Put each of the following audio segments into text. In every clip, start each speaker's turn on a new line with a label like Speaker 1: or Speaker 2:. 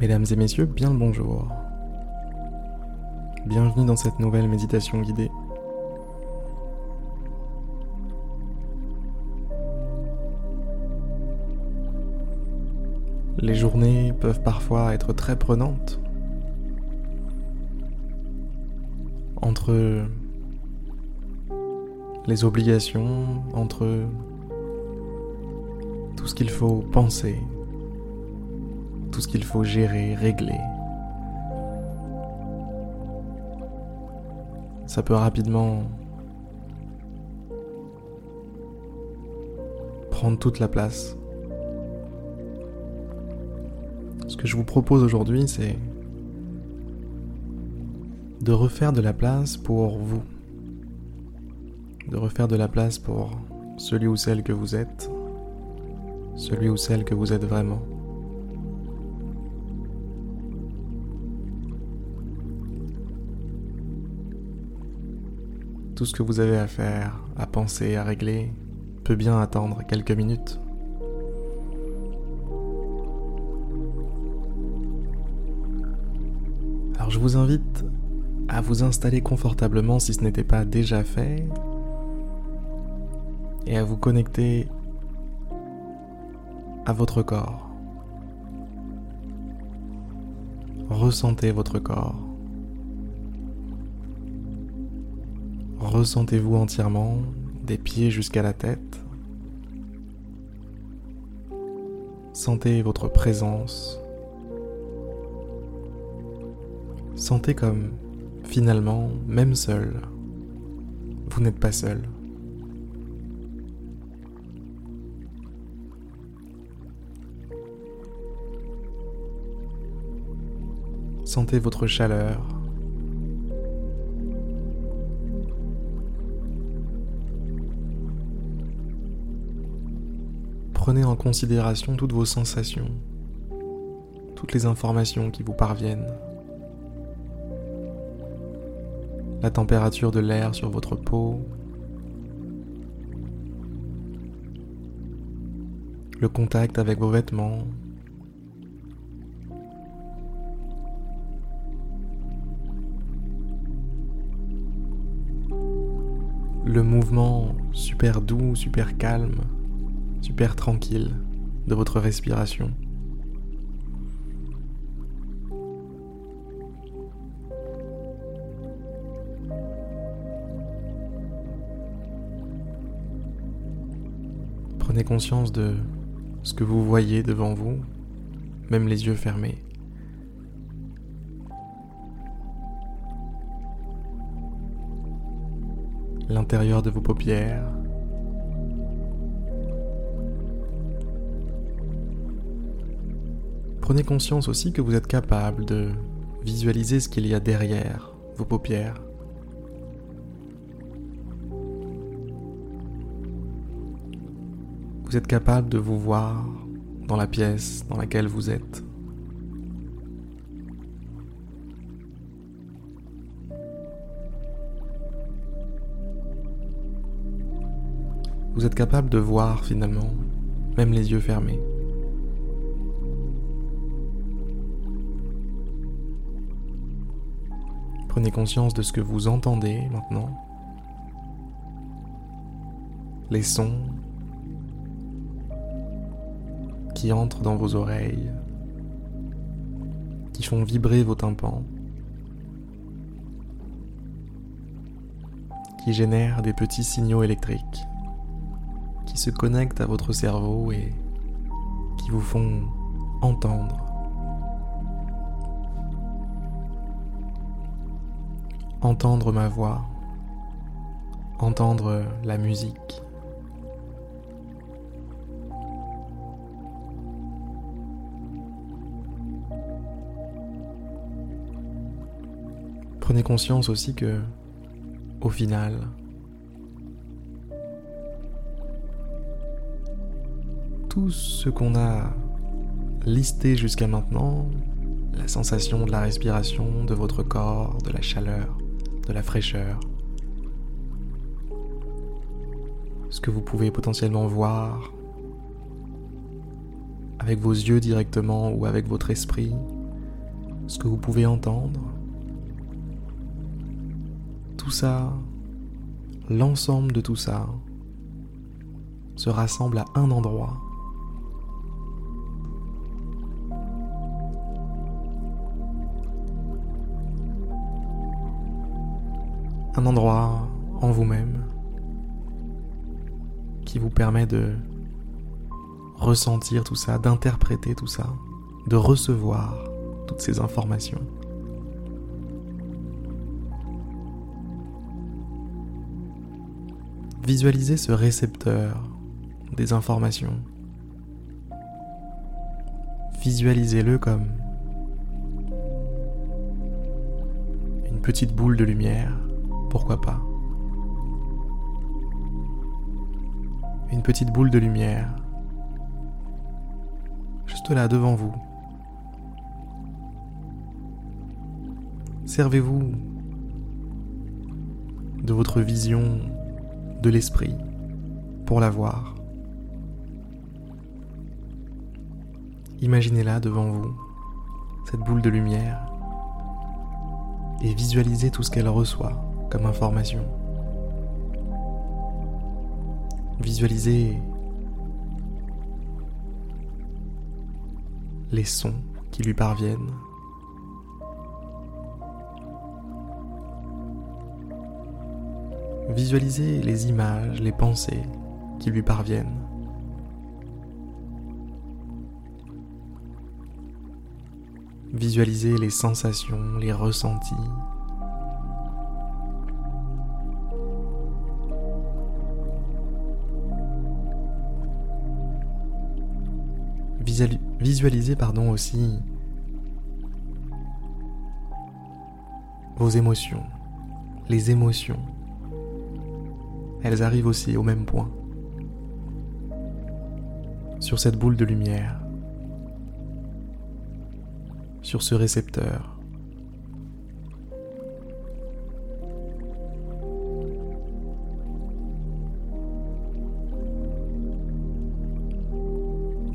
Speaker 1: Mesdames et messieurs, bien le bonjour. Bienvenue dans cette nouvelle méditation guidée. Les journées peuvent parfois être très prenantes. Entre les obligations, entre tout ce qu'il faut penser, tout ce qu'il faut gérer, régler. Ça peut rapidement prendre toute la place. Ce que je vous propose aujourd'hui, c'est de refaire de la place pour vous. De refaire de la place pour celui ou celle que vous êtes, celui ou celle que vous êtes vraiment. Tout ce que vous avez à faire, à penser, à régler, peut bien attendre quelques minutes. Alors je vous invite à vous installer confortablement si ce n'était pas déjà fait et à vous connecter à votre corps. Ressentez votre corps. Ressentez-vous entièrement, des pieds jusqu'à la tête. Sentez votre présence. Sentez comme, finalement, même seul, vous n'êtes pas seul. Sentez votre chaleur. Prenez en considération toutes vos sensations, toutes les informations qui vous parviennent. La température de l'air sur votre peau, le contact avec vos vêtements, le mouvement super doux, super calme super tranquille de votre respiration. Prenez conscience de ce que vous voyez devant vous, même les yeux fermés. L'intérieur de vos paupières, Prenez conscience aussi que vous êtes capable de visualiser ce qu'il y a derrière vos paupières. Vous êtes capable de vous voir dans la pièce dans laquelle vous êtes. Vous êtes capable de voir finalement, même les yeux fermés. Prenez conscience de ce que vous entendez maintenant. Les sons qui entrent dans vos oreilles, qui font vibrer vos tympans, qui génèrent des petits signaux électriques, qui se connectent à votre cerveau et qui vous font entendre entendre ma voix, entendre la musique. Prenez conscience aussi que, au final, tout ce qu'on a listé jusqu'à maintenant, la sensation de la respiration, de votre corps, de la chaleur, de la fraîcheur, ce que vous pouvez potentiellement voir avec vos yeux directement ou avec votre esprit, ce que vous pouvez entendre, tout ça, l'ensemble de tout ça, se rassemble à un endroit. Un endroit en vous-même qui vous permet de ressentir tout ça, d'interpréter tout ça, de recevoir toutes ces informations. Visualisez ce récepteur des informations. Visualisez-le comme une petite boule de lumière, pourquoi pas. Une petite boule de lumière, juste là devant vous. Servez-vous de votre vision de l'esprit pour la voir. Imaginez-la devant vous, cette boule de lumière, et visualisez tout ce qu'elle reçoit comme information. Visualisez les sons qui lui parviennent. Visualisez les images, les pensées qui lui parviennent. Visualisez les sensations, les ressentis. Visualisez pardon aussi vos émotions, les émotions. Elles arrivent aussi au même point. Sur cette boule de lumière, sur ce récepteur.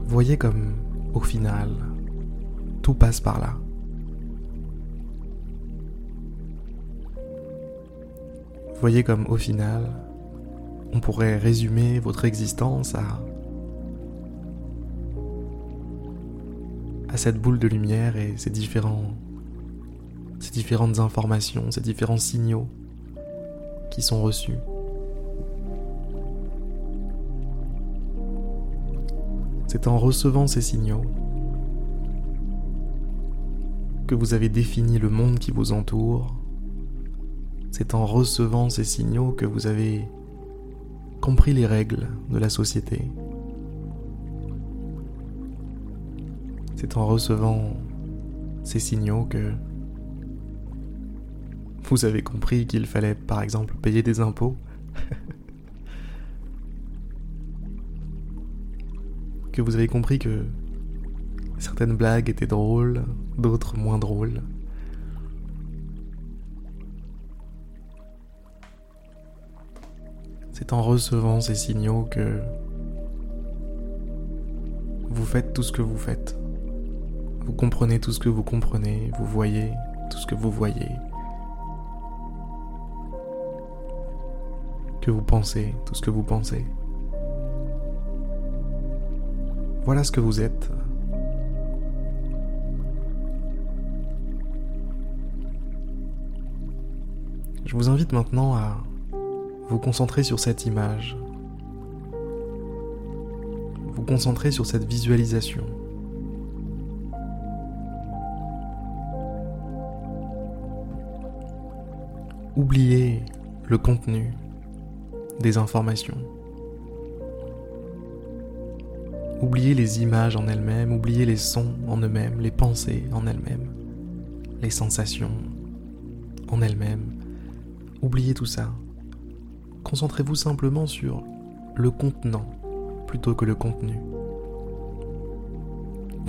Speaker 1: Voyez comme, au final, tout passe par là. Voyez comme, au final, on pourrait résumer votre existence à à cette boule de lumière et ces différents ces différentes informations, ces différents signaux qui sont reçus. C'est en recevant ces signaux que vous avez défini le monde qui vous entoure. C'est en recevant ces signaux que vous avez compris les règles de la société. C'est en recevant ces signaux que vous avez compris qu'il fallait par exemple payer des impôts. que vous avez compris que certaines blagues étaient drôles, d'autres moins drôles. C'est en recevant ces signaux que vous faites tout ce que vous faites. Vous comprenez tout ce que vous comprenez, vous voyez tout ce que vous voyez. Que vous pensez tout ce que vous pensez. Voilà ce que vous êtes. Je vous invite maintenant à vous concentrer sur cette image, vous concentrer sur cette visualisation. Oubliez le contenu des informations. Oubliez les images en elles-mêmes, oubliez les sons en eux-mêmes, les pensées en elles-mêmes, les sensations en elles-mêmes. Oubliez tout ça. Concentrez-vous simplement sur le contenant plutôt que le contenu.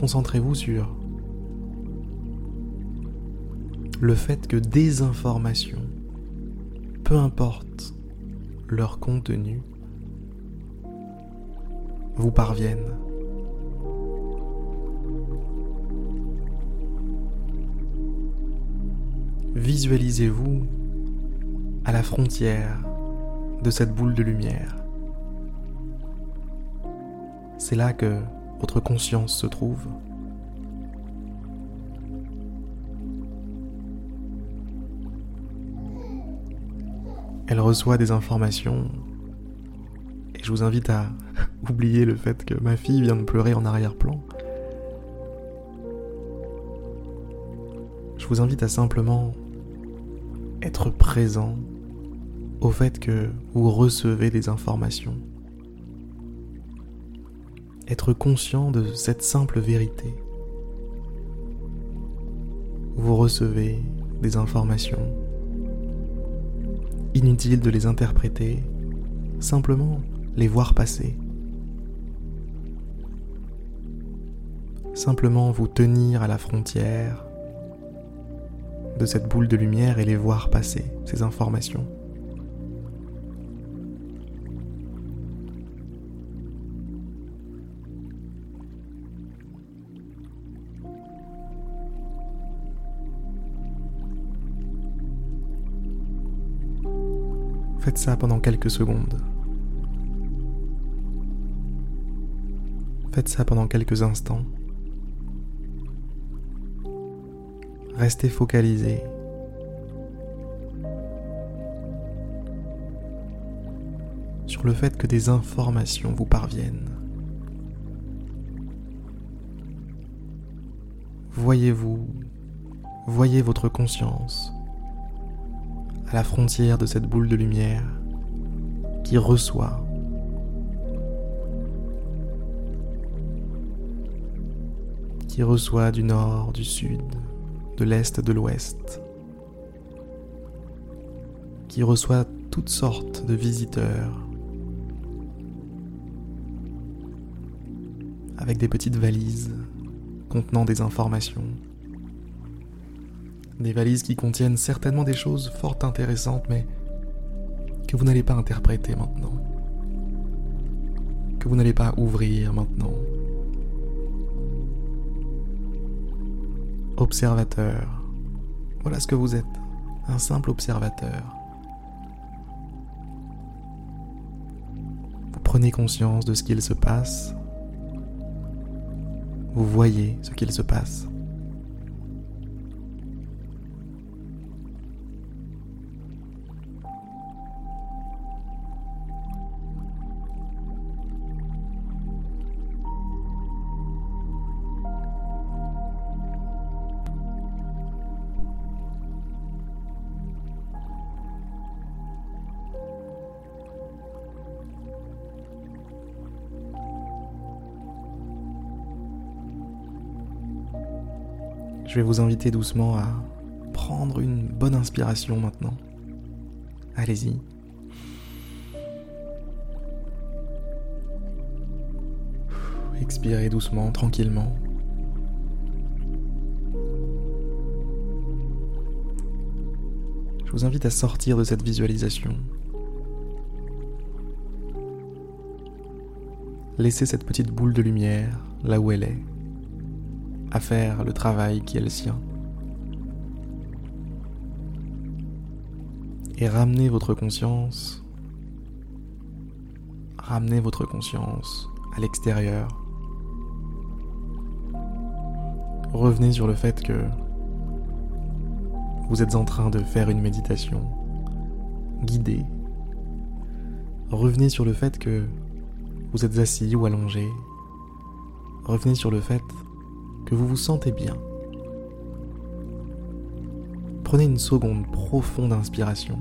Speaker 1: Concentrez-vous sur le fait que des informations peu importe leur contenu, vous parviennent. Visualisez-vous à la frontière de cette boule de lumière. C'est là que votre conscience se trouve. Elle reçoit des informations et je vous invite à oublier le fait que ma fille vient de pleurer en arrière-plan. Je vous invite à simplement être présent au fait que vous recevez des informations. Être conscient de cette simple vérité. Vous recevez des informations. Inutile de les interpréter, simplement les voir passer. Simplement vous tenir à la frontière de cette boule de lumière et les voir passer, ces informations. Faites ça pendant quelques secondes. Faites ça pendant quelques instants. Restez focalisé. sur le fait que des informations vous parviennent. Voyez-vous, voyez votre conscience à la frontière de cette boule de lumière qui reçoit qui reçoit du nord, du sud, de l'Est, de l'Ouest, qui reçoit toutes sortes de visiteurs avec des petites valises contenant des informations. Des valises qui contiennent certainement des choses fort intéressantes mais que vous n'allez pas interpréter maintenant. Que vous n'allez pas ouvrir maintenant. Observateur. Voilà ce que vous êtes, un simple observateur. Vous prenez conscience de ce qu'il se passe. Vous voyez ce qu'il se passe. Je vais vous inviter doucement à prendre une bonne inspiration maintenant. Allez-y. Expirez doucement, tranquillement. Je vous invite à sortir de cette visualisation. Laissez cette petite boule de lumière là où elle est à faire le travail qui est le sien. Et ramenez votre conscience, ramenez votre conscience à l'extérieur. Revenez sur le fait que vous êtes en train de faire une méditation guidée. Revenez sur le fait que vous êtes assis ou allongé. Revenez sur le fait que vous vous sentez bien. Prenez une seconde profonde inspiration.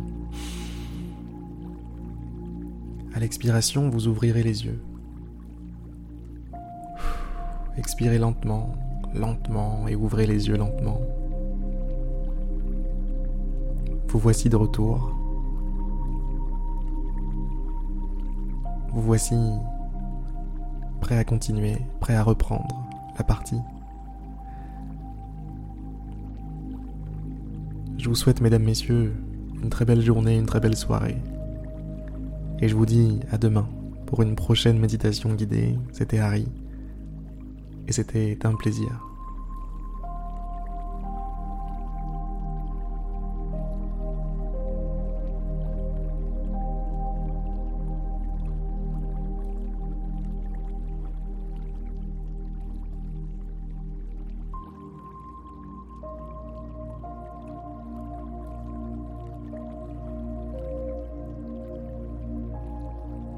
Speaker 1: À l'expiration, vous ouvrirez les yeux. Expirez lentement, lentement et ouvrez les yeux lentement. Vous voici de retour. Vous voici prêt à continuer, prêt à reprendre la partie. Je vous souhaite, mesdames, messieurs, une très belle journée, une très belle soirée. Et je vous dis à demain pour une prochaine méditation guidée. C'était Harry. Et c'était un plaisir.